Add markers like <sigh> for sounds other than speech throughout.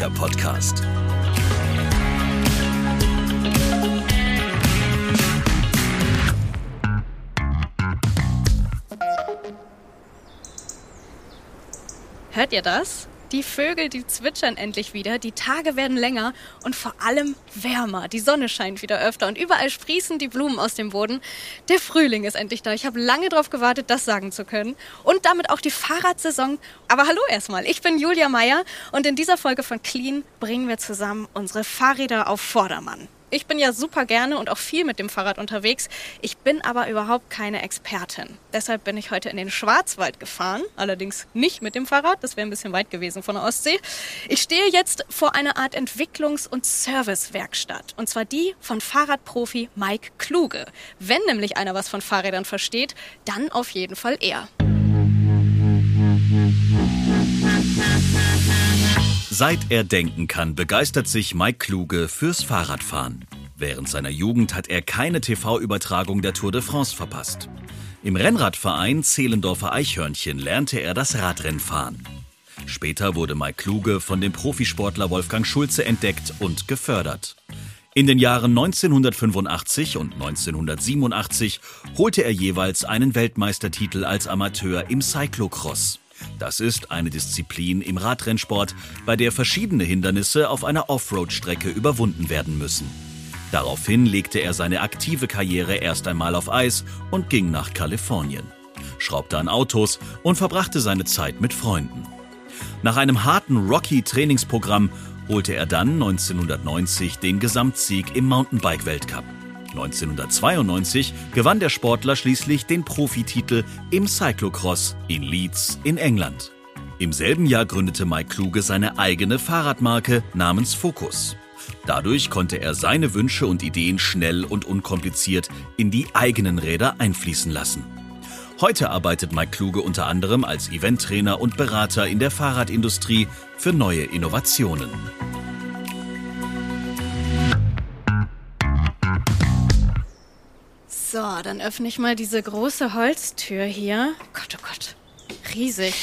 persönlicher Podcast. Hört ihr das? Die Vögel, die zwitschern endlich wieder, die Tage werden länger und vor allem wärmer. Die Sonne scheint wieder öfter und überall sprießen die Blumen aus dem Boden. Der Frühling ist endlich da. Ich habe lange darauf gewartet, das sagen zu können. Und damit auch die Fahrradsaison. Aber hallo erstmal, ich bin Julia Meyer und in dieser Folge von Clean bringen wir zusammen unsere Fahrräder auf Vordermann. Ich bin ja super gerne und auch viel mit dem Fahrrad unterwegs. Ich bin aber überhaupt keine Expertin. Deshalb bin ich heute in den Schwarzwald gefahren. Allerdings nicht mit dem Fahrrad. Das wäre ein bisschen weit gewesen von der Ostsee. Ich stehe jetzt vor einer Art Entwicklungs- und Servicewerkstatt. Und zwar die von Fahrradprofi Mike Kluge. Wenn nämlich einer was von Fahrrädern versteht, dann auf jeden Fall er. Seit er denken kann, begeistert sich Mike Kluge fürs Fahrradfahren. Während seiner Jugend hat er keine TV-Übertragung der Tour de France verpasst. Im Rennradverein Zehlendorfer Eichhörnchen lernte er das Radrennfahren. Später wurde Mike Kluge von dem Profisportler Wolfgang Schulze entdeckt und gefördert. In den Jahren 1985 und 1987 holte er jeweils einen Weltmeistertitel als Amateur im Cyclocross. Das ist eine Disziplin im Radrennsport, bei der verschiedene Hindernisse auf einer Offroad-Strecke überwunden werden müssen. Daraufhin legte er seine aktive Karriere erst einmal auf Eis und ging nach Kalifornien, schraubte an Autos und verbrachte seine Zeit mit Freunden. Nach einem harten Rocky-Trainingsprogramm holte er dann 1990 den Gesamtsieg im Mountainbike-Weltcup. 1992 gewann der Sportler schließlich den Profititel im Cyclocross in Leeds in England. Im selben Jahr gründete Mike Kluge seine eigene Fahrradmarke namens Focus. Dadurch konnte er seine Wünsche und Ideen schnell und unkompliziert in die eigenen Räder einfließen lassen. Heute arbeitet Mike Kluge unter anderem als Eventtrainer und Berater in der Fahrradindustrie für neue Innovationen. So, dann öffne ich mal diese große Holztür hier. Gott, oh Gott. Riesig.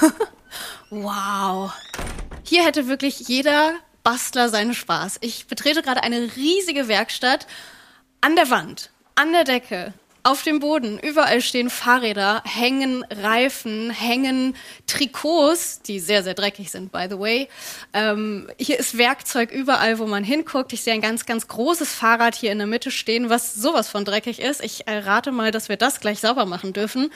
<laughs> wow. Hier hätte wirklich jeder Bastler seinen Spaß. Ich betrete gerade eine riesige Werkstatt. An der Wand, an der Decke, auf dem Boden, überall stehen Fahrräder, hängen Reifen, hängen Trikots, die sehr, sehr dreckig sind, by the way. Ähm, hier ist Werkzeug überall, wo man hinguckt. Ich sehe ein ganz, ganz großes Fahrrad hier in der Mitte stehen, was sowas von dreckig ist. Ich rate mal, dass wir das gleich sauber machen dürfen.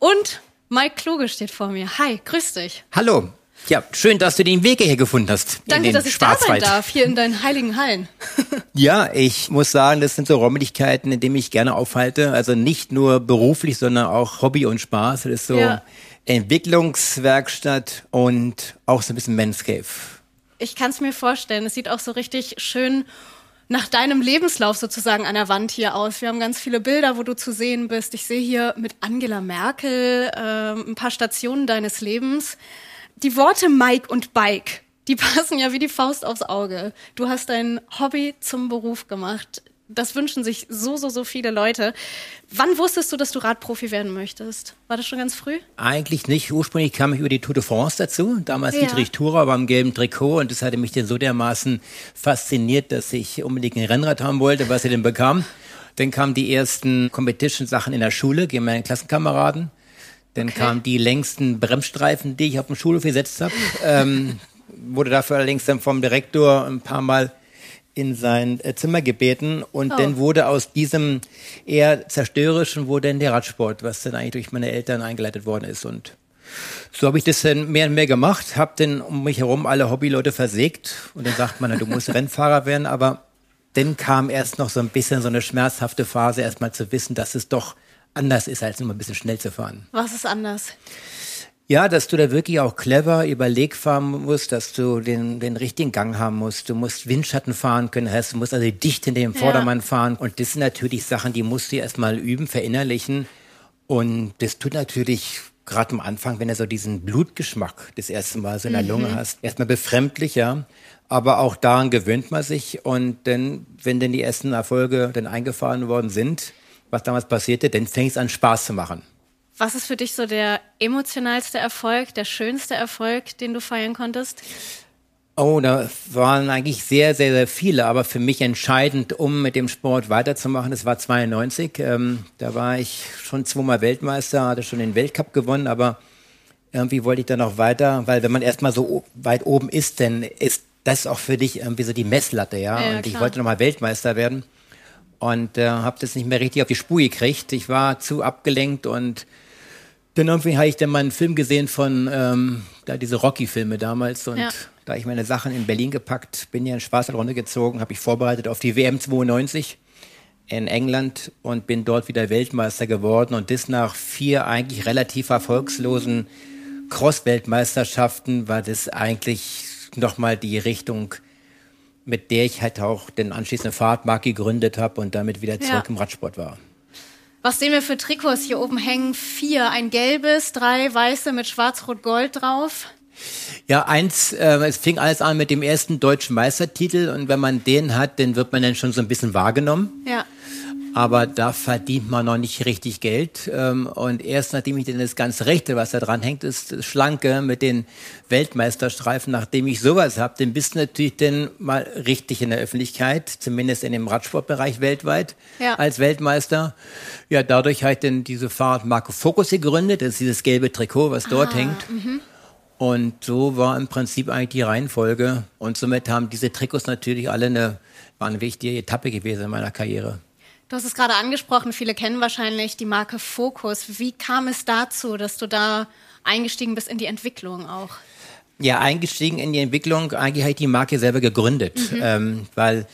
Und Mike Kluge steht vor mir. Hi, grüß dich. Hallo, ja, schön, dass du den Weg hierher gefunden hast. Danke, dass ich da sein darf, hier in deinen heiligen Hallen. <laughs> ja, ich muss sagen, das sind so Räumlichkeiten, in denen ich gerne aufhalte. Also nicht nur beruflich, sondern auch Hobby und Spaß. Das ist so ja. Entwicklungswerkstatt und auch so ein bisschen Manscape. Ich kann es mir vorstellen. Es sieht auch so richtig schön nach deinem Lebenslauf sozusagen an der Wand hier aus. Wir haben ganz viele Bilder, wo du zu sehen bist. Ich sehe hier mit Angela Merkel äh, ein paar Stationen deines Lebens die Worte Mike und Bike, die <laughs> passen ja wie die Faust aufs Auge. Du hast dein Hobby zum Beruf gemacht. Das wünschen sich so, so, so viele Leute. Wann wusstest du, dass du Radprofi werden möchtest? War das schon ganz früh? Eigentlich nicht. Ursprünglich kam ich über die Tour de France dazu. Damals ja. Dietrich Thurer war im gelben Trikot und das hatte mich dann so dermaßen fasziniert, dass ich unbedingt ein Rennrad haben wollte, was ich denn bekam. Dann kamen die ersten Competition-Sachen in der Schule gegen meine Klassenkameraden. Dann okay. kamen die längsten Bremsstreifen, die ich auf dem Schulhof gesetzt habe. ähm, wurde dafür allerdings dann vom Direktor ein paar Mal in sein äh, Zimmer gebeten und oh. dann wurde aus diesem eher zerstörerischen wurde dann der Radsport, was dann eigentlich durch meine Eltern eingeleitet worden ist und so habe ich das dann mehr und mehr gemacht, habe dann um mich herum alle Hobbyleute versägt und dann sagt man, na, du musst <laughs> Rennfahrer werden, aber dann kam erst noch so ein bisschen so eine schmerzhafte Phase, erstmal zu wissen, dass es doch anders ist, als nur ein bisschen schnell zu fahren. Was ist anders? Ja, dass du da wirklich auch clever überlegt fahren musst, dass du den, den richtigen Gang haben musst. Du musst Windschatten fahren können, heißt, du musst also dicht in dem Vordermann ja. fahren. Und das sind natürlich Sachen, die musst du erstmal üben, verinnerlichen. Und das tut natürlich gerade am Anfang, wenn du so diesen Blutgeschmack das erste Mal so in der Lunge mhm. hast, erstmal befremdlich, ja. Aber auch daran gewöhnt man sich. Und dann, wenn denn die ersten Erfolge dann eingefahren worden sind, was damals passierte, dann fängt es an Spaß zu machen. Was ist für dich so der emotionalste Erfolg, der schönste Erfolg, den du feiern konntest? Oh, da waren eigentlich sehr, sehr, sehr viele, aber für mich entscheidend, um mit dem Sport weiterzumachen, das war 92. Ähm, da war ich schon zweimal Weltmeister, hatte schon den Weltcup gewonnen, aber irgendwie wollte ich dann noch weiter, weil wenn man erstmal so weit oben ist, dann ist das auch für dich irgendwie so die Messlatte, ja. ja und ich wollte nochmal Weltmeister werden und äh, habe das nicht mehr richtig auf die Spur gekriegt. Ich war zu abgelenkt und dann irgendwie habe ich dann mal einen Film gesehen von ähm, da diese Rocky-Filme damals und ja. da ich meine Sachen in Berlin gepackt, bin ja in Schwarzwald runtergezogen, habe ich vorbereitet auf die WM 92 in England und bin dort wieder Weltmeister geworden und das nach vier eigentlich relativ erfolgslosen Cross-Weltmeisterschaften war das eigentlich nochmal die Richtung, mit der ich halt auch den anschließenden Fahrtmarkt gegründet habe und damit wieder zurück ja. im Radsport war. Was sehen wir für Trikots hier oben hängen? Vier, ein gelbes, drei weiße mit schwarz-rot-gold drauf. Ja, eins, äh, es fing alles an mit dem ersten deutschen Meistertitel und wenn man den hat, dann wird man dann schon so ein bisschen wahrgenommen. Ja aber da verdient man noch nicht richtig Geld. Ähm, und erst nachdem ich denn das ganze Rechte, was da dran hängt, ist das Schlanke mit den Weltmeisterstreifen, nachdem ich sowas habe, dann bist du natürlich dann mal richtig in der Öffentlichkeit, zumindest in dem Radsportbereich weltweit ja. als Weltmeister. Ja, dadurch habe ich dann diese Fahrradmarke Focus gegründet, das ist dieses gelbe Trikot, was dort ah, hängt. Mhm. Und so war im Prinzip eigentlich die Reihenfolge. Und somit haben diese Trikots natürlich alle eine, war eine wichtige Etappe gewesen in meiner Karriere. Du hast es gerade angesprochen, viele kennen wahrscheinlich die Marke Focus. Wie kam es dazu, dass du da eingestiegen bist in die Entwicklung auch? Ja, eingestiegen in die Entwicklung, eigentlich habe ich die Marke selber gegründet, mhm. ähm, weil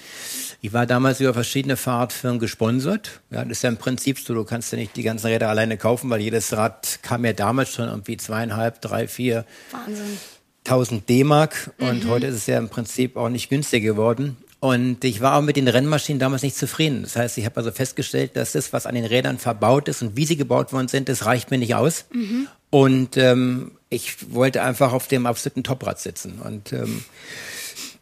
ich war damals über verschiedene Fahrradfirmen gesponsert. Ja, das ist ja im Prinzip so, du kannst ja nicht die ganzen Räder alleine kaufen, weil jedes Rad kam ja damals schon irgendwie zweieinhalb, drei, vier. Wahnsinn. 1000 D-Mark und mhm. heute ist es ja im Prinzip auch nicht günstiger geworden. Und ich war auch mit den Rennmaschinen damals nicht zufrieden. Das heißt, ich habe also festgestellt, dass das, was an den Rädern verbaut ist und wie sie gebaut worden sind, das reicht mir nicht aus. Mhm. Und ähm, ich wollte einfach auf dem absoluten Toprad sitzen. Und ähm,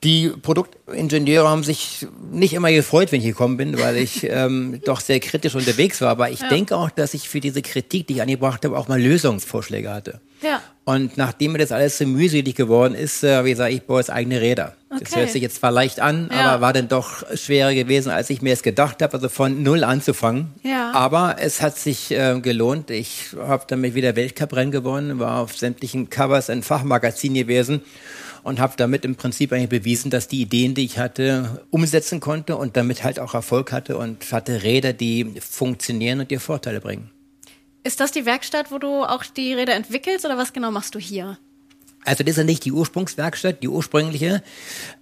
die Produktingenieure haben sich nicht immer gefreut, wenn ich gekommen bin, weil ich <laughs> ähm, doch sehr kritisch unterwegs war. Aber ich ja. denke auch, dass ich für diese Kritik, die ich angebracht habe, auch mal Lösungsvorschläge hatte. Ja. Und nachdem mir das alles so mühselig geworden ist, äh, wie gesagt, ich baue jetzt eigene Räder. Okay. Das hört sich jetzt zwar leicht an, ja. aber war dann doch schwerer gewesen, als ich mir es gedacht habe, also von null anzufangen. Ja. Aber es hat sich äh, gelohnt. Ich habe damit wieder Weltcuprennen gewonnen, war auf sämtlichen Covers in Fachmagazinen gewesen und habe damit im Prinzip eigentlich bewiesen, dass die Ideen, die ich hatte, umsetzen konnte und damit halt auch Erfolg hatte und hatte Räder, die funktionieren und dir Vorteile bringen. Ist das die Werkstatt, wo du auch die Räder entwickelst oder was genau machst du hier? Also das ist ja nicht die Ursprungswerkstatt, die ursprüngliche,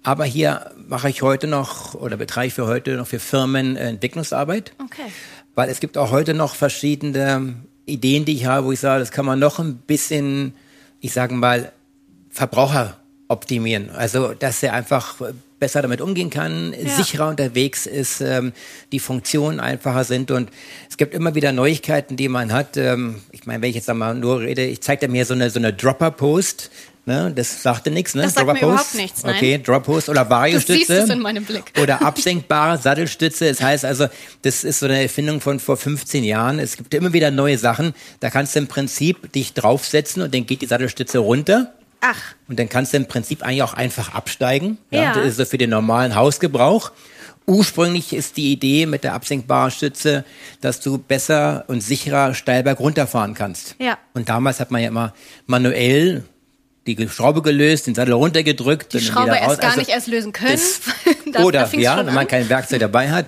aber hier mache ich heute noch oder betreibe ich für heute noch für Firmen äh, Entwicklungsarbeit. Okay. Weil es gibt auch heute noch verschiedene Ideen, die ich habe, wo ich sage, das kann man noch ein bisschen, ich sage mal, Verbraucher optimieren. Also, dass er einfach besser damit umgehen kann, ja. sicherer unterwegs ist, ähm, die Funktionen einfacher sind und es gibt immer wieder Neuigkeiten, die man hat. Ähm, ich meine, wenn ich jetzt einmal nur rede, ich zeige dir mir so eine so eine Dropper Post. Ne, das sagte nichts, ne? Das sagt mir überhaupt nichts, nein. Okay, Drop Post oder Variostütze. in meinem Blick. Oder <laughs> absenkbare Sattelstütze. Das heißt also, das ist so eine Erfindung von vor 15 Jahren. Es gibt immer wieder neue Sachen. Da kannst du im Prinzip dich draufsetzen und dann geht die Sattelstütze runter. Ach. Und dann kannst du im Prinzip eigentlich auch einfach absteigen. Ja. ja. Das ist so für den normalen Hausgebrauch. Ursprünglich ist die Idee mit der absenkbaren Stütze, dass du besser und sicherer steilberg runterfahren kannst. Ja. Und damals hat man ja immer manuell die Schraube gelöst, den Sattel runtergedrückt. Die Schraube erst gar also nicht erst lösen können. Das, <laughs> oder, ja, wenn man kein Werkzeug dabei hat.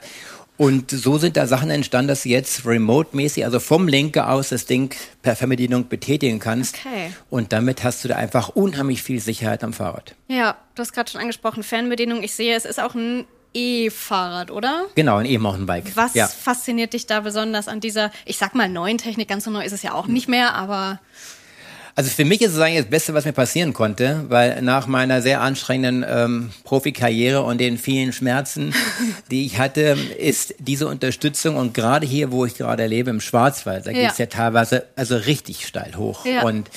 Und so sind da Sachen entstanden, dass du jetzt remote-mäßig, also vom Lenker aus, das Ding per Fernbedienung betätigen kannst. Okay. Und damit hast du da einfach unheimlich viel Sicherheit am Fahrrad. Ja, du hast gerade schon angesprochen, Fernbedienung. Ich sehe, es ist auch ein E-Fahrrad, oder? Genau, ein E-Mountainbike. Was ja. fasziniert dich da besonders an dieser, ich sag mal, neuen Technik? Ganz so neu ist es ja auch nicht mehr, aber also für mich ist es eigentlich das Beste, was mir passieren konnte, weil nach meiner sehr anstrengenden ähm, Profikarriere und den vielen Schmerzen, <laughs> die ich hatte, ist diese Unterstützung und gerade hier, wo ich gerade lebe, im Schwarzwald, da ja. geht's ja teilweise also richtig steil hoch. Ja. Und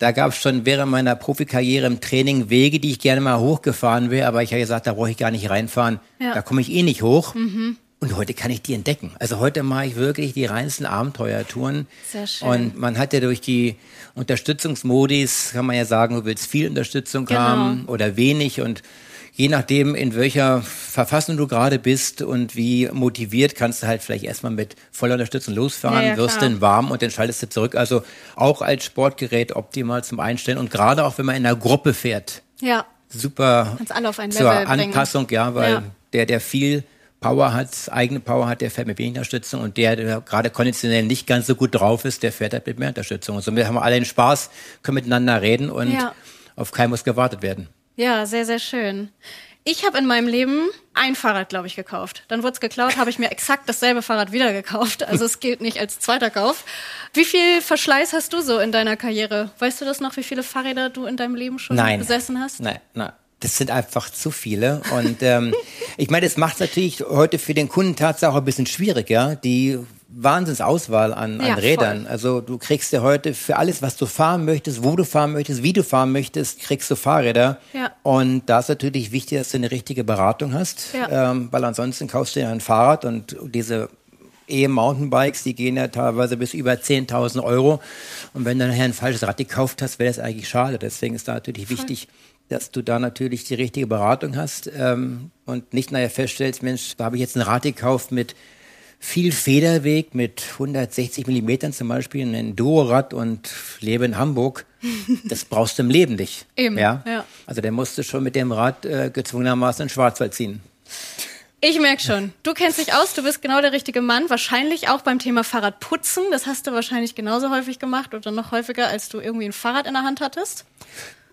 da gab es schon während meiner Profikarriere im Training Wege, die ich gerne mal hochgefahren wäre, aber ich habe gesagt, da brauche ich gar nicht reinfahren, ja. da komme ich eh nicht hoch. Mhm. Und heute kann ich die entdecken. Also heute mache ich wirklich die reinsten Abenteuertouren. Sehr schön. Und man hat ja durch die Unterstützungsmodis, kann man ja sagen, du willst viel Unterstützung Genau. haben oder wenig. Und je nachdem, in welcher Verfassung du gerade bist und wie motiviert, kannst du halt vielleicht erstmal mit voller Unterstützung losfahren, Ja, ja, wirst klar. dann warm und dann schaltest du zurück. Also auch als Sportgerät optimal zum Einstellen. Und gerade auch, wenn man in einer Gruppe fährt, Ja, super kannst alle auf ein zur Level bringen. Anpassung, ja, weil Ja. der, der viel Power hat, eigene Power hat, der fährt mit wenig Unterstützung und der, der gerade konditionell nicht ganz so gut drauf ist, der fährt halt mit mehr Unterstützung. Und somit haben wir alle den Spaß, können miteinander reden und Ja. auf keinen muss gewartet werden. Ja, sehr, sehr schön. Ich habe in meinem Leben ein Fahrrad, glaube ich, gekauft. Dann wurde es geklaut, habe ich mir exakt dasselbe Fahrrad wieder gekauft. Also es gilt nicht als zweiter Kauf. Wie viel Verschleiß hast du so in deiner Karriere? Weißt du das noch, wie viele Fahrräder du in deinem Leben schon Nein. besessen hast? Nein, nein. Das sind einfach zu viele. Und ähm, <laughs> ich meine, das macht es natürlich heute für den Kunden tatsächlich auch ein bisschen schwierig, ja. Die Wahnsinnsauswahl an, an Ja, Rädern. voll. Also du kriegst ja heute für alles, was du fahren möchtest, wo du fahren möchtest, wie du fahren möchtest, kriegst du Fahrräder. Ja. Und da ist natürlich wichtig, dass du eine richtige Beratung hast, Ja. ähm, weil ansonsten kaufst du ja ein Fahrrad und diese E-Mountainbikes, die gehen ja teilweise bis über 10.000 Euro. Und wenn du nachher ein falsches Rad gekauft hast, wäre das eigentlich schade. Deswegen ist da natürlich wichtig, dass du da natürlich die richtige Beratung hast ähm, und nicht nachher feststellst, Mensch, da habe ich jetzt ein Rad gekauft mit viel Federweg, mit 160 Millimetern zum Beispiel, ein Enduro-Rad und lebe in Hamburg. <laughs> Das brauchst du im Leben nicht. Eben, Ja? ja. Also der musste schon mit dem Rad äh, gezwungenermaßen in Schwarzwald ziehen. Ich merk schon. Du kennst dich aus, du bist genau der richtige Mann. Wahrscheinlich auch beim Thema Fahrradputzen. Das hast du wahrscheinlich genauso häufig gemacht oder noch häufiger, als du irgendwie ein Fahrrad in der Hand hattest.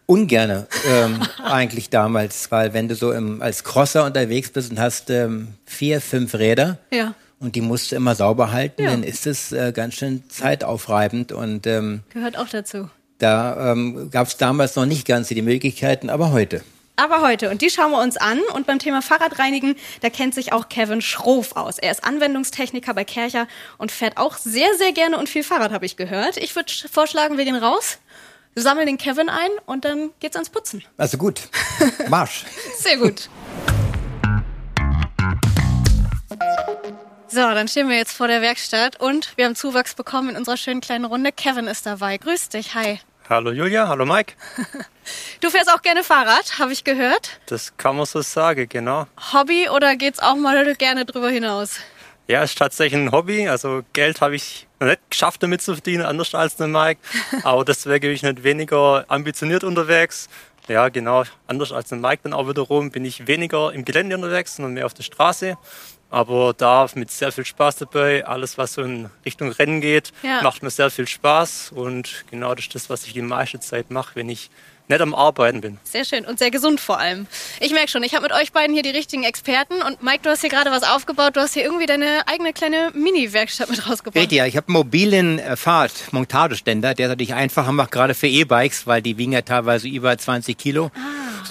Ungerne ähm, <laughs> eigentlich damals, weil wenn du so im, als Crosser unterwegs bist und hast ähm, vier, fünf Räder Ja. und die musst du immer sauber halten, Ja. dann ist es äh, ganz schön zeitaufreibend und ähm, Gehört auch dazu. da ähm, gab es damals noch nicht ganz die Möglichkeiten, aber heute. Aber heute, und die schauen wir uns an. Und beim Thema Fahrradreinigen, da kennt sich auch Kevin Schroff aus. Er ist Anwendungstechniker bei Kercher und fährt auch sehr, sehr gerne und viel Fahrrad, habe ich gehört. Ich würde vorschlagen, wir gehen raus, sammeln den Kevin ein und dann geht's ans Putzen. Also gut, <laughs> Marsch. Sehr gut. So, dann stehen wir jetzt vor der Werkstatt und wir haben Zuwachs bekommen in unserer schönen kleinen Runde. Kevin ist dabei. Grüß dich, hi. Hallo Julia, hallo Mike. <laughs> Du fährst auch gerne Fahrrad, habe ich gehört. Das kann man so sagen, genau. Hobby oder geht's auch mal gerne drüber hinaus? Ja, ist tatsächlich ein Hobby. Also Geld habe ich noch nicht geschafft, damit zu verdienen, anders als der Mike. <laughs> Aber deswegen bin ich nicht weniger ambitioniert unterwegs. Ja, genau. Anders als der Mike dann auch wiederum bin ich weniger im Gelände unterwegs, sondern mehr auf der Straße. Aber da mit sehr viel Spaß dabei. Alles, was so in Richtung Rennen geht, Ja. macht mir sehr viel Spaß. Und genau das ist das, was ich die meiste Zeit mache, wenn ich nicht am Arbeiten bin. Sehr schön und sehr gesund vor allem. Ich merke schon, ich habe mit euch beiden hier die richtigen Experten und Mike, du hast hier gerade was aufgebaut. Du hast hier irgendwie deine eigene kleine Mini-Werkstatt mit rausgebaut. Richtig, ja, ich habe einen mobilen äh, Fahrradmontageständer, der es natürlich einfacher macht, gerade für E-Bikes, weil die wiegen ja teilweise über 20 Kilo.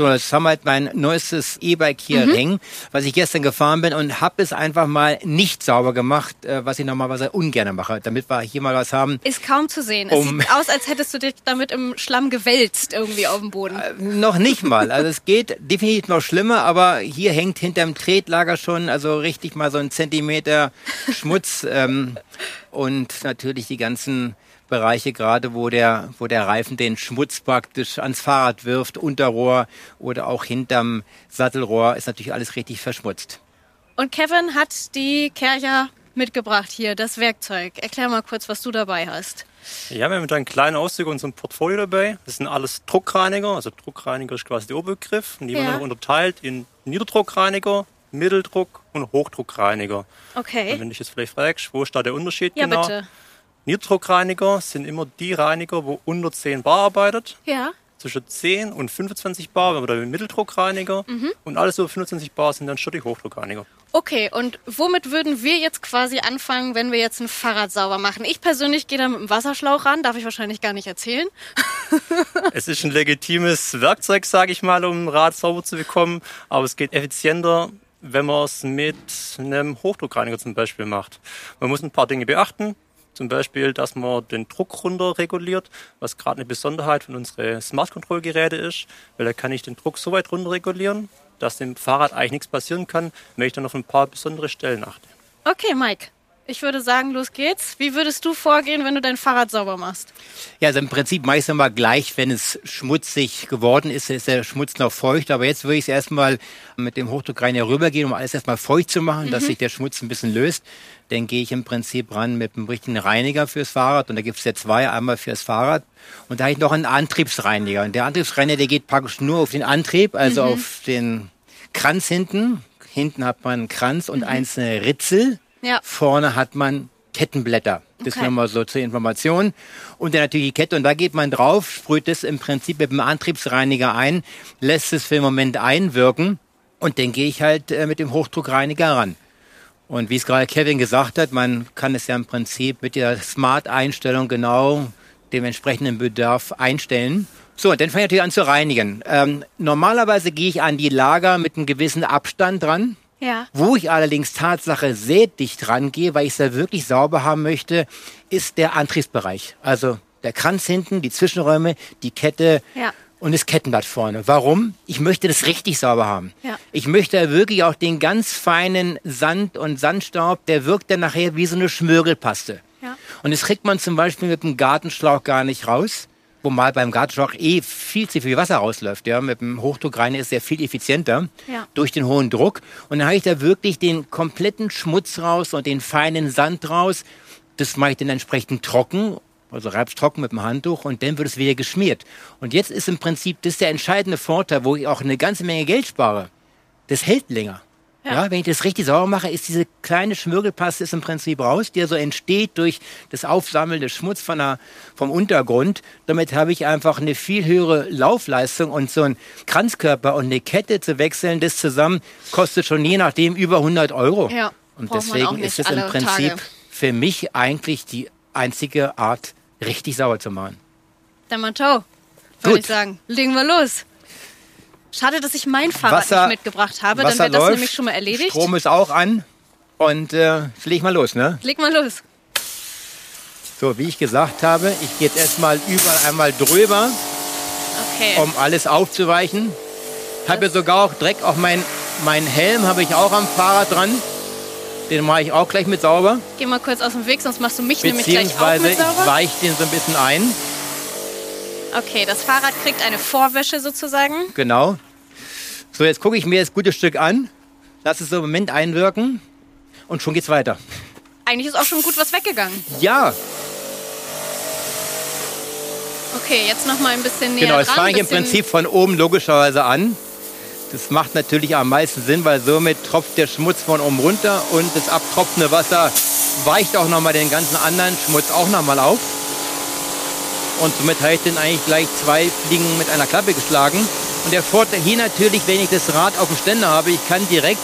So, das haben halt mein neuestes E-Bike hier hängen, was ich gestern gefahren bin und habe es einfach mal nicht sauber gemacht, äh, was ich normalerweise ungern mache, damit wir hier mal was haben. Ist kaum zu sehen. Es Um- sieht aus, als hättest du dich damit im Schlamm gewälzt irgendwie auf dem Boden. Noch nicht mal. Also es geht definitiv noch schlimmer, aber hier hängt hinterm Tretlager schon also richtig mal so ein Zentimeter Schmutz ähm, und natürlich die ganzen Bereiche gerade, wo der, wo der Reifen den Schmutz praktisch ans Fahrrad wirft, Unterrohr oder auch hinterm Sattelrohr, ist natürlich alles richtig verschmutzt. Und Kevin hat die Kercher mitgebracht hier, das Werkzeug. Erklär mal kurz, was du dabei hast. Ja, wir haben da einen kleinen Auszug in unserem Portfolio dabei. Das sind alles Druckreiniger. Also Druckreiniger ist quasi der Oberbegriff. Und die Ja. werden noch unterteilt in Niederdruckreiniger, Mitteldruck und Hochdruckreiniger. Okay. Und wenn du dich jetzt vielleicht fragst, wo ist da der Unterschied Ja, genau? bitte. Niederdruckreiniger sind immer die Reiniger, wo unter 10 Bar arbeitet. Ja. Zwischen 10 und 25 Bar, wenn wir da den Mitteldruckreiniger. Mhm. Und alles über 25 Bar sind dann schon die Hochdruckreiniger. Okay, und womit würden wir jetzt quasi anfangen, wenn wir jetzt ein Fahrrad sauber machen? Ich persönlich gehe da mit dem Wasserschlauch ran, darf ich wahrscheinlich gar nicht erzählen. <laughs> Es ist ein legitimes Werkzeug, sage ich mal, um ein Rad sauber zu bekommen. Aber es geht effizienter, wenn man es mit einem Hochdruckreiniger zum Beispiel macht. Man muss ein paar Dinge beachten. Zum Beispiel, dass man den Druck runter reguliert, was gerade eine Besonderheit von unseren Smart Control Geräte ist, weil da kann ich den Druck so weit runter regulieren, dass dem Fahrrad eigentlich nichts passieren kann, wenn ich dann auf ein paar besondere Stellen achte. Okay, Mike. Ich würde sagen, los geht's. Wie würdest du vorgehen, wenn du dein Fahrrad sauber machst? Ja, also im Prinzip mache ich es immer gleich, wenn es schmutzig geworden ist, ist der Schmutz noch feucht. Aber jetzt würde ich es erstmal mit dem Hochdruckreiniger rübergehen, um alles erstmal feucht zu machen, mhm. dass sich der Schmutz ein bisschen löst. Dann gehe ich im Prinzip ran mit einem richtigen Reiniger fürs Fahrrad. Und da gibt es ja zwei, einmal fürs Fahrrad. Und da habe ich noch einen Antriebsreiniger. Und der Antriebsreiniger, der geht praktisch nur auf den Antrieb, also mhm. auf den Kranz hinten. Hinten hat man einen Kranz und mhm. einzelne Ritzel. Ja. Vorne hat man Kettenblätter. Das okay. mal so zur Information. Und dann natürlich die Kette. Und da geht man drauf, sprüht es im Prinzip mit dem Antriebsreiniger ein, lässt es für den Moment einwirken. Und dann gehe ich halt äh, mit dem Hochdruckreiniger ran. Und wie es gerade Kevin gesagt hat, man kann es ja im Prinzip mit der Smart-Einstellung genau dem entsprechenden Bedarf einstellen. So, und dann fange ich natürlich an zu reinigen. Ähm, normalerweise gehe ich an die Lager mit einem gewissen Abstand dran. Ja. Wo ich allerdings Tatsache sehr dicht rangehe, weil ich es da wirklich sauber haben möchte, ist der Antriebsbereich. Also der Kranz hinten, die Zwischenräume, die Kette ja. und das Kettenblatt vorne. Warum? Ich möchte das richtig sauber haben. Ja. Ich möchte wirklich auch den ganz feinen Sand und Sandstaub, der wirkt dann nachher wie so eine Schmörgelpaste. Ja. Und das kriegt man zum Beispiel mit dem Gartenschlauch gar nicht raus wo mal beim Gartenschlauch eh viel zu viel Wasser rausläuft. Ja. Mit dem Hochdruckreiniger ist er viel effizienter ja. durch den hohen Druck. Und dann habe ich da wirklich den kompletten Schmutz raus und den feinen Sand raus. Das mache ich dann entsprechend trocken, also reib's trocken mit dem Handtuch und dann wird es wieder geschmiert. Und jetzt ist im Prinzip das der entscheidende Vorteil, wo ich auch eine ganze Menge Geld spare. Das hält länger. Ja. ja. wenn ich das richtig sauber mache, ist diese kleine Schmirgelpaste ist im Prinzip raus, die so entsteht durch das Aufsammeln des Schmutz von der, vom Untergrund. Damit habe ich einfach eine viel höhere Laufleistung und so ein Kranzkörper und eine Kette zu wechseln, das zusammen kostet schon je nachdem über 100 Euro. Ja, und deswegen ist es im Prinzip Tage. für mich eigentlich die einzige Art, richtig sauber zu machen. Dann mal ciao, würde ich sagen. Legen wir los. Schade, dass ich mein Fahrrad Wasser, nicht mitgebracht habe, Wasser dann wäre das nämlich schon mal erledigt. Strom ist auch an und äh, leg mal los, ne? Leg mal los. So, wie ich gesagt habe, ich gehe jetzt erstmal überall einmal drüber, okay. um alles aufzuweichen. Habe ja sogar auch Dreck auf mein, mein Helm habe ich auch am Fahrrad dran. Den mache ich auch gleich mit sauber. Geh mal kurz aus dem Weg, sonst machst du mich nämlich gleich auch mit sauber. ich weiche den so ein bisschen ein. Okay, das Fahrrad kriegt eine Vorwäsche sozusagen. Genau. So, jetzt gucke ich mir das gute Stück an, lass es so im Moment einwirken und schon geht's weiter. Eigentlich ist auch schon gut was weggegangen. Ja. Okay, jetzt noch mal ein bisschen näher Genau, das fange ich im Prinzip von oben logischerweise an. Das macht natürlich am meisten Sinn, weil somit tropft der Schmutz von oben runter und das abtropfende Wasser weicht auch noch mal den ganzen anderen Schmutz auch noch mal auf. Und somit habe ich dann eigentlich gleich zwei Fliegen mit einer Klappe geschlagen. Und der Vorteil hier natürlich, wenn ich das Rad auf dem Ständer habe, ich kann direkt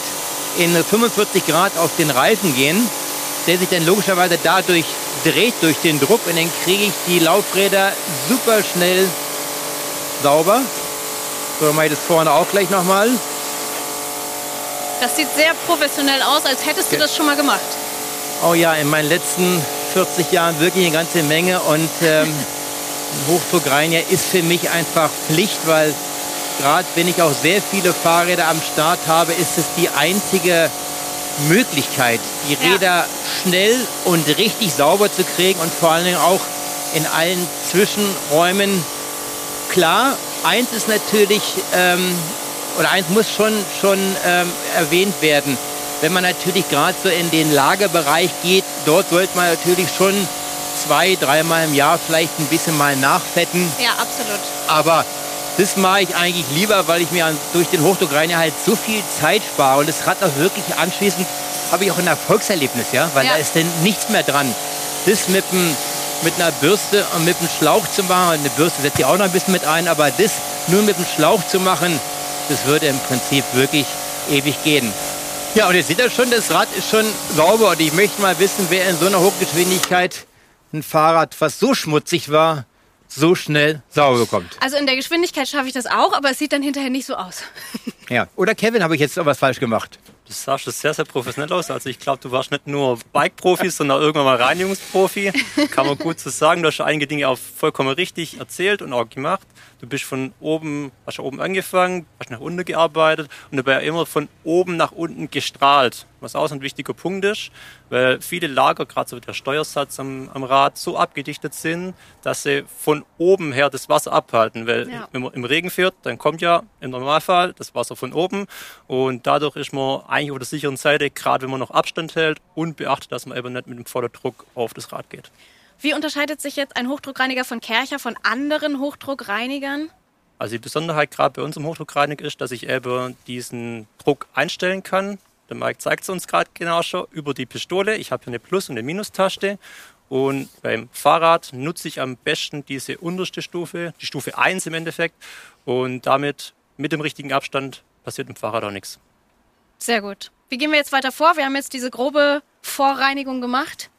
in 45 Grad auf den Reifen gehen, der sich dann logischerweise dadurch dreht durch den Druck und dann kriege ich die Laufräder super schnell sauber. So mache ich das vorne auch gleich nochmal. Das sieht sehr professionell aus, als hättest du das schon mal gemacht. Oh ja, in meinen letzten 40 Jahren wirklich eine ganze Menge und ähm, <laughs> Hochdruckreiniger ist für mich einfach Pflicht, weil gerade wenn ich auch sehr viele Fahrräder am Start habe, ist es die einzige Möglichkeit, die Räder ja. schnell und richtig sauber zu kriegen und vor allen Dingen auch in allen Zwischenräumen. Klar, eins ist natürlich, ähm, oder eins muss schon, schon ähm, erwähnt werden. Wenn man natürlich gerade so in den Lagerbereich geht, dort sollte man natürlich schon zwei, dreimal im Jahr vielleicht ein bisschen mal nachfetten. Ja, absolut. Aber das mache ich eigentlich lieber, weil ich mir durch den Hochdruckreiniger halt so viel Zeit spare und das Rad auch wirklich anschließend habe ich auch ein Erfolgserlebnis, ja, weil ja. da ist denn nichts mehr dran. Das mit, dem, mit einer Bürste und mit dem Schlauch zu machen, eine Bürste setze ich auch noch ein bisschen mit ein, aber das nur mit dem Schlauch zu machen, das würde im Prinzip wirklich ewig gehen. Ja, und ihr seht ja schon, das Rad ist schon sauber und ich möchte mal wissen, wer in so einer Hochgeschwindigkeit ein Fahrrad, was so schmutzig war, so schnell sauber bekommt. Also in der Geschwindigkeit schaffe ich das auch, aber es sieht dann hinterher nicht so aus. <laughs> ja. Oder Kevin, habe ich jetzt was falsch gemacht? Das sah schon sehr, sehr professionell aus. Also ich glaube, du warst nicht nur Bike-Profi, sondern irgendwann mal Reinigungsprofi. <laughs> Kann man gut so sagen. Du hast einige Dinge auch vollkommen richtig erzählt und auch gemacht. Du bist von oben, hast oben angefangen, hast nach unten gearbeitet und dabei immer von oben nach unten gestrahlt. Was auch so ein wichtiger Punkt ist, weil viele Lager, gerade so der Steuersatz am, am Rad, so abgedichtet sind, dass sie von oben her das Wasser abhalten. Weil ja. wenn man im Regen fährt, dann kommt ja im Normalfall das Wasser von oben und dadurch ist man eigentlich auf der sicheren Seite, gerade wenn man noch Abstand hält und beachtet, dass man eben nicht mit dem Vorderdruck auf das Rad geht. Wie unterscheidet sich jetzt ein Hochdruckreiniger von Kercher von anderen Hochdruckreinigern? Also die Besonderheit gerade bei unserem Hochdruckreiniger ist, dass ich eben diesen Druck einstellen kann. Der Mike zeigt es uns gerade genau schon über die Pistole. Ich habe hier eine Plus- und eine Minustaste. Und beim Fahrrad nutze ich am besten diese unterste Stufe, die Stufe 1 im Endeffekt. Und damit mit dem richtigen Abstand passiert im Fahrrad auch nichts. Sehr gut. Wie gehen wir jetzt weiter vor? Wir haben jetzt diese grobe Vorreinigung gemacht.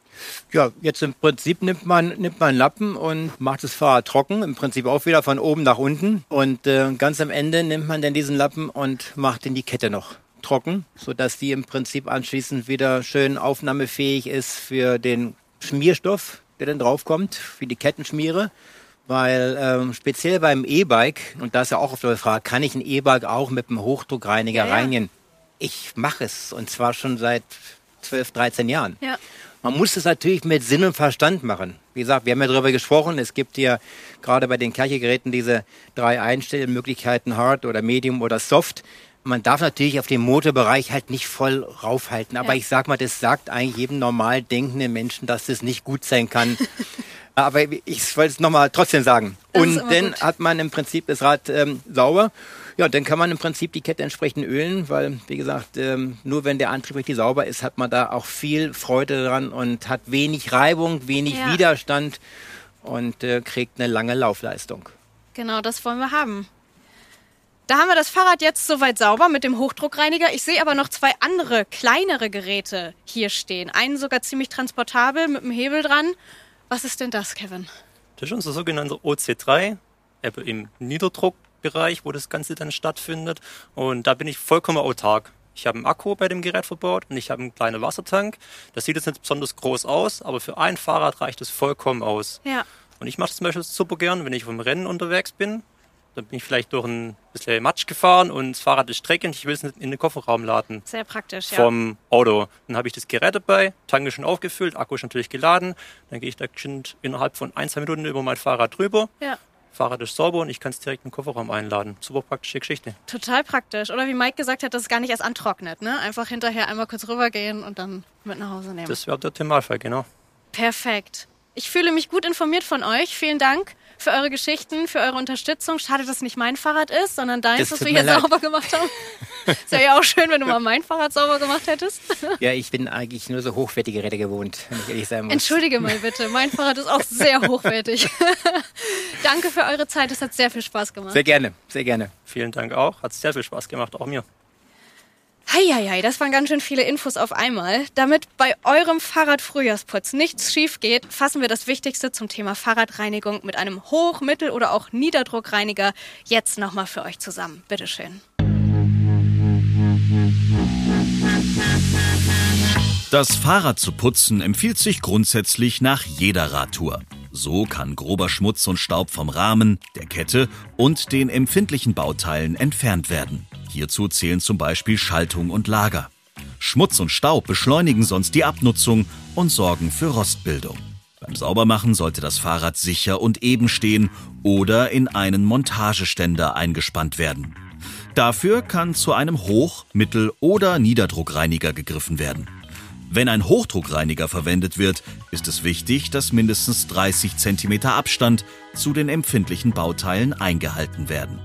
Ja, jetzt im Prinzip nimmt man, nimmt man einen Lappen und macht das Fahrrad trocken. Im Prinzip auch wieder von oben nach unten. Und äh, ganz am Ende nimmt man dann diesen Lappen und macht in die Kette noch trocken, sodass die im Prinzip anschließend wieder schön aufnahmefähig ist für den Schmierstoff, der dann draufkommt, für die Kettenschmiere. Weil ähm, speziell beim E-Bike, und da ist ja auch auf der Frage, kann ich ein E-Bike auch mit einem Hochdruckreiniger ja, ja. reinigen? Ich mache es und zwar schon seit 12, 13 Jahren. Ja. Man muss es natürlich mit Sinn und Verstand machen. Wie gesagt, wir haben ja darüber gesprochen. Es gibt ja gerade bei den Kerchegeräten diese drei Einstellmöglichkeiten, Hard oder Medium oder Soft. Man darf natürlich auf dem Motorbereich halt nicht voll raufhalten. Aber ja. ich sag mal, das sagt eigentlich jedem normal denkenden Menschen, dass das nicht gut sein kann. <laughs> Aber ich wollte es nochmal trotzdem sagen. Das und dann gut. hat man im Prinzip das Rad ähm, sauber. Ja, dann kann man im Prinzip die Kette entsprechend ölen, weil, wie gesagt, ähm, nur wenn der Antrieb richtig sauber ist, hat man da auch viel Freude dran und hat wenig Reibung, wenig ja. Widerstand und äh, kriegt eine lange Laufleistung. Genau, das wollen wir haben. Da haben wir das Fahrrad jetzt soweit sauber mit dem Hochdruckreiniger. Ich sehe aber noch zwei andere, kleinere Geräte hier stehen. Einen sogar ziemlich transportabel mit dem Hebel dran. Was ist denn das, Kevin? Das ist unser sogenannter OC3, eben im Niederdruck Bereich, wo das Ganze dann stattfindet. Und da bin ich vollkommen autark. Ich habe einen Akku bei dem Gerät verbaut und ich habe einen kleinen Wassertank. Das sieht jetzt nicht besonders groß aus, aber für ein Fahrrad reicht es vollkommen aus. Ja. Und ich mache das zum Beispiel super gern, wenn ich vom Rennen unterwegs bin. Dann bin ich vielleicht durch ein bisschen Matsch gefahren und das Fahrrad ist streckend. Ich will es nicht in den Kofferraum laden. Sehr praktisch, ja. Vom Auto. Dann habe ich das Gerät dabei, Tank ist schon aufgefüllt, Akku ist natürlich geladen. Dann gehe ich da innerhalb von ein, zwei Minuten über mein Fahrrad drüber. Ja. Fahrrad ist sauber und ich kann es direkt in den Kofferraum einladen. Super praktische Geschichte. Total praktisch. Oder wie Mike gesagt hat, dass es gar nicht erst antrocknet. Ne? Einfach hinterher einmal kurz rübergehen und dann mit nach Hause nehmen. Das wäre der Optimalfall, genau. Perfekt. Ich fühle mich gut informiert von euch. Vielen Dank für eure Geschichten, für eure Unterstützung. Schade, dass es nicht mein Fahrrad ist, sondern deins, das was wir hier leid. sauber gemacht haben. <laughs> Es wäre ja auch schön, wenn du mal mein Fahrrad sauber gemacht hättest. <laughs> Ja, ich bin eigentlich nur so hochwertige Geräte gewohnt, wenn ich ehrlich sein muss. Entschuldige mal bitte, mein Fahrrad ist auch sehr hochwertig. <laughs> Danke für eure Zeit, es hat sehr viel Spaß gemacht. Sehr gerne, sehr gerne. Vielen Dank auch, hat sehr viel Spaß gemacht, auch mir. Heieiei, das waren ganz schön viele Infos auf einmal. Damit bei eurem Fahrradfrühjahrsputz nichts schief geht, fassen wir das Wichtigste zum Thema Fahrradreinigung mit einem Hoch-, Mittel- oder auch Niederdruckreiniger jetzt nochmal für euch zusammen. Bitteschön. Das Fahrrad zu putzen empfiehlt sich grundsätzlich nach jeder Radtour. So kann grober Schmutz und Staub vom Rahmen, der Kette und den empfindlichen Bauteilen entfernt werden. Hierzu zählen zum Beispiel Schaltung und Lager. Schmutz und Staub beschleunigen sonst die Abnutzung und sorgen für Rostbildung. Beim Saubermachen sollte das Fahrrad sicher und eben stehen oder in einen Montageständer eingespannt werden. Dafür kann zu einem Hoch-, Mittel- oder Niederdruckreiniger gegriffen werden. Wenn ein Hochdruckreiniger verwendet wird, ist es wichtig, dass mindestens 30 cm Abstand zu den empfindlichen Bauteilen eingehalten werden.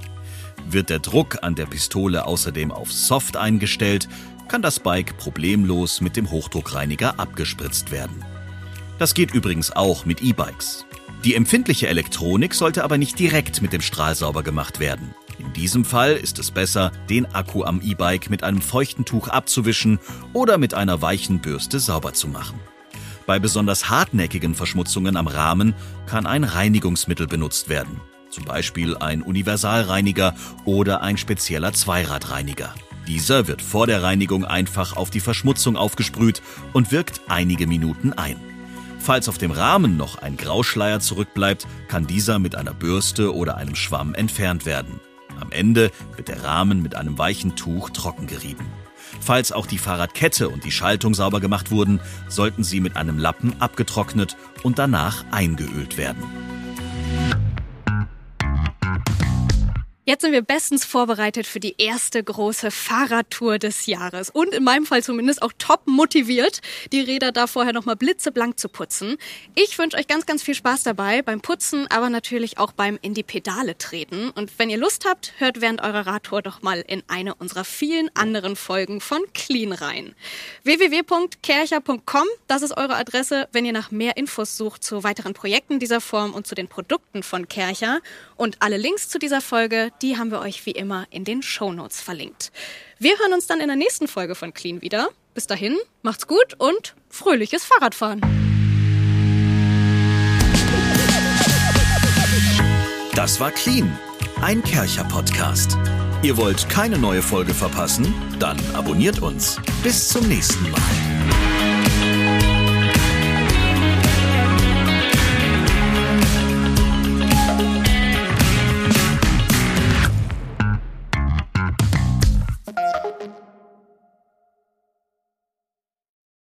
Wird der Druck an der Pistole außerdem auf Soft eingestellt, kann das Bike problemlos mit dem Hochdruckreiniger abgespritzt werden. Das geht übrigens auch mit E-Bikes. Die empfindliche Elektronik sollte aber nicht direkt mit dem Strahl sauber gemacht werden. In diesem Fall ist es besser, den Akku am E-Bike mit einem feuchten Tuch abzuwischen oder mit einer weichen Bürste sauber zu machen. Bei besonders hartnäckigen Verschmutzungen am Rahmen kann ein Reinigungsmittel benutzt werden zum Beispiel ein Universalreiniger oder ein spezieller Zweiradreiniger. Dieser wird vor der Reinigung einfach auf die Verschmutzung aufgesprüht und wirkt einige Minuten ein. Falls auf dem Rahmen noch ein Grauschleier zurückbleibt, kann dieser mit einer Bürste oder einem Schwamm entfernt werden. Am Ende wird der Rahmen mit einem weichen Tuch trocken gerieben. Falls auch die Fahrradkette und die Schaltung sauber gemacht wurden, sollten sie mit einem Lappen abgetrocknet und danach eingeölt werden. Jetzt sind wir bestens vorbereitet für die erste große Fahrradtour des Jahres und in meinem Fall zumindest auch top motiviert, die Räder da vorher nochmal blitzeblank zu putzen. Ich wünsche euch ganz, ganz viel Spaß dabei beim Putzen, aber natürlich auch beim in die Pedale treten. Und wenn ihr Lust habt, hört während eurer Radtour doch mal in eine unserer vielen anderen Folgen von Clean rein. www.kercher.com, das ist eure Adresse, wenn ihr nach mehr Infos sucht zu weiteren Projekten dieser Form und zu den Produkten von Kercher. Und alle Links zu dieser Folge, die haben wir euch wie immer in den Show Notes verlinkt. Wir hören uns dann in der nächsten Folge von Clean wieder. Bis dahin, macht's gut und fröhliches Fahrradfahren. Das war Clean, ein Kercher-Podcast. Ihr wollt keine neue Folge verpassen? Dann abonniert uns. Bis zum nächsten Mal.